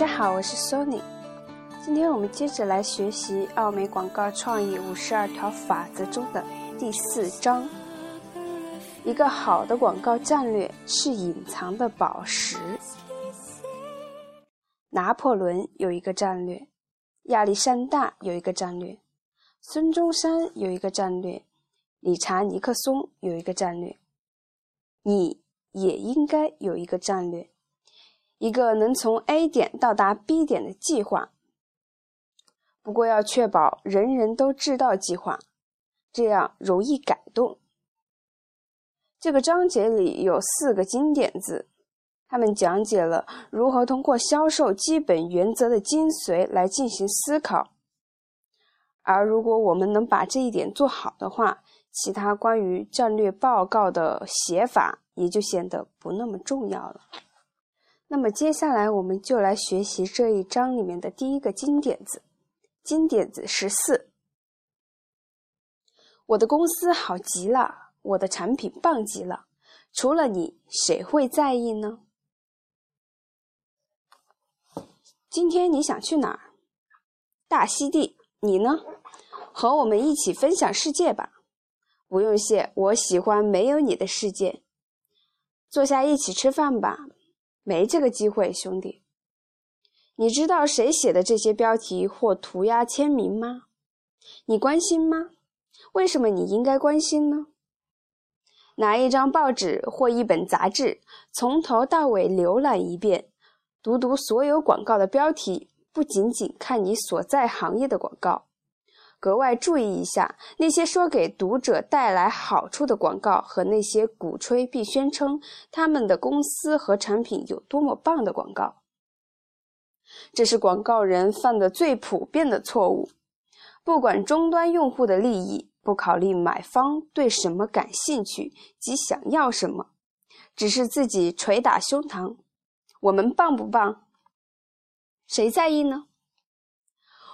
大家好，我是 Sony。今天我们接着来学习奥美广告创意五十二条法则中的第四章。一个好的广告战略是隐藏的宝石。拿破仑有一个战略，亚历山大有一个战略，孙中山有一个战略，理查尼克松有一个战略。你也应该有一个战略。一个能从 A 点到达 B 点的计划，不过要确保人人都知道计划，这样容易改动。这个章节里有四个经典字，他们讲解了如何通过销售基本原则的精髓来进行思考。而如果我们能把这一点做好的话，其他关于战略报告的写法也就显得不那么重要了。那么接下来我们就来学习这一章里面的第一个金点子，金点子十四。我的公司好极了，我的产品棒极了，除了你，谁会在意呢？今天你想去哪儿？大溪地。你呢？和我们一起分享世界吧。不用谢，我喜欢没有你的世界。坐下一起吃饭吧。没这个机会，兄弟。你知道谁写的这些标题或涂鸦签名吗？你关心吗？为什么你应该关心呢？拿一张报纸或一本杂志，从头到尾浏览一遍，读读所有广告的标题，不仅仅看你所在行业的广告。格外注意一下那些说给读者带来好处的广告和那些鼓吹并宣称他们的公司和产品有多么棒的广告。这是广告人犯的最普遍的错误。不管终端用户的利益，不考虑买方对什么感兴趣及想要什么，只是自己捶打胸膛：“我们棒不棒？谁在意呢？”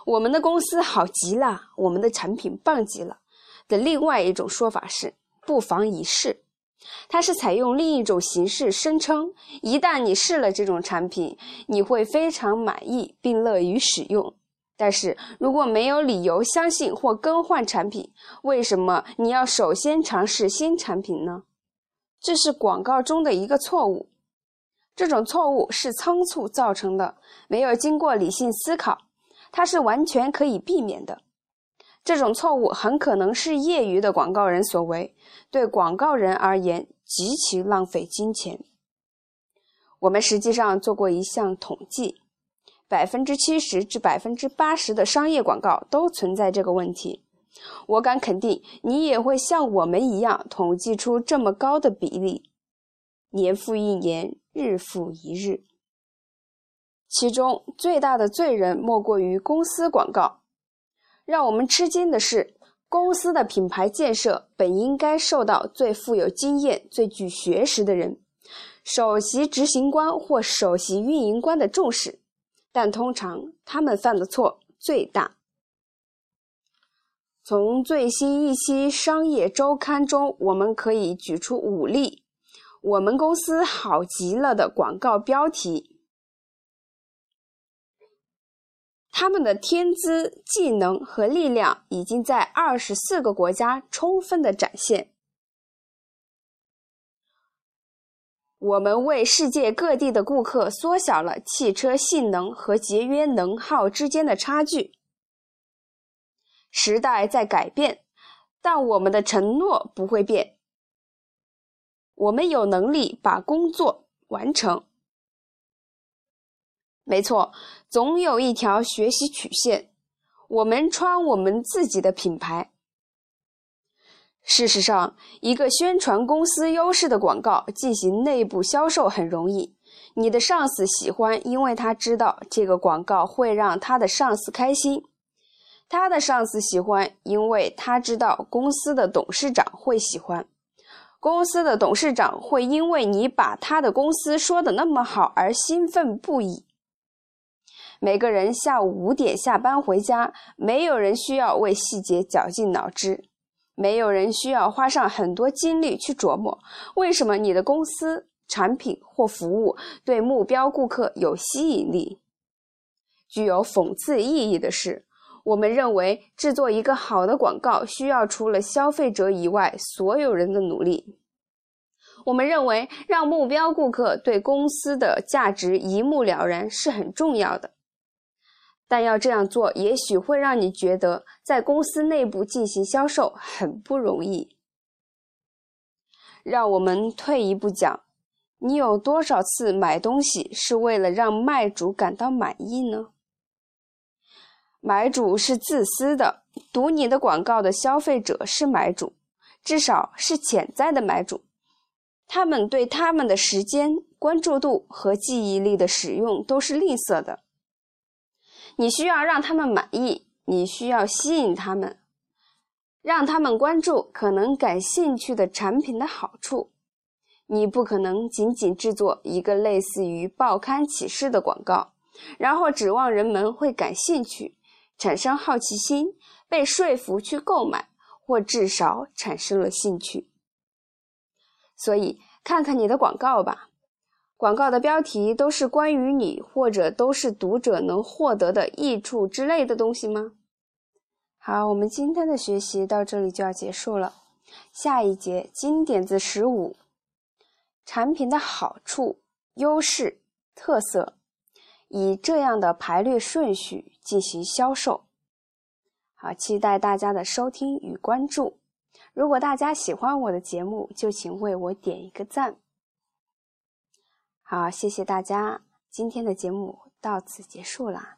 我们的公司好极了，我们的产品棒极了。的另外一种说法是，不妨一试。它是采用另一种形式声称，一旦你试了这种产品，你会非常满意并乐于使用。但是如果没有理由相信或更换产品，为什么你要首先尝试新产品呢？这是广告中的一个错误。这种错误是仓促造成的，没有经过理性思考。它是完全可以避免的。这种错误很可能是业余的广告人所为，对广告人而言极其浪费金钱。我们实际上做过一项统计，百分之七十至百分之八十的商业广告都存在这个问题。我敢肯定，你也会像我们一样统计出这么高的比例，年复一年，日复一日。其中最大的罪人莫过于公司广告。让我们吃惊的是，公司的品牌建设本应该受到最富有经验、最具学识的人——首席执行官或首席运营官的重视，但通常他们犯的错最大。从最新一期《商业周刊》中，我们可以举出五例“我们公司好极了”的广告标题。他们的天资、技能和力量已经在二十四个国家充分的展现。我们为世界各地的顾客缩小了汽车性能和节约能耗之间的差距。时代在改变，但我们的承诺不会变。我们有能力把工作完成。没错，总有一条学习曲线。我们穿我们自己的品牌。事实上，一个宣传公司优势的广告进行内部销售很容易。你的上司喜欢，因为他知道这个广告会让他的上司开心；他的上司喜欢，因为他知道公司的董事长会喜欢；公司的董事长会因为你把他的公司说的那么好而兴奋不已。每个人下午五点下班回家，没有人需要为细节绞尽脑汁，没有人需要花上很多精力去琢磨为什么你的公司、产品或服务对目标顾客有吸引力。具有讽刺意义的是，我们认为制作一个好的广告需要除了消费者以外所有人的努力。我们认为让目标顾客对公司的价值一目了然是很重要的，但要这样做，也许会让你觉得在公司内部进行销售很不容易。让我们退一步讲，你有多少次买东西是为了让卖主感到满意呢？买主是自私的，读你的广告的消费者是买主，至少是潜在的买主。他们对他们的时间、关注度和记忆力的使用都是吝啬的。你需要让他们满意，你需要吸引他们，让他们关注可能感兴趣的产品的好处。你不可能仅仅制作一个类似于报刊启事的广告，然后指望人们会感兴趣、产生好奇心、被说服去购买，或至少产生了兴趣。所以，看看你的广告吧。广告的标题都是关于你，或者都是读者能获得的益处之类的东西吗？好，我们今天的学习到这里就要结束了。下一节金点子十五：产品的好处、优势、特色，以这样的排列顺序进行销售。好，期待大家的收听与关注。如果大家喜欢我的节目，就请为我点一个赞。好，谢谢大家，今天的节目到此结束啦。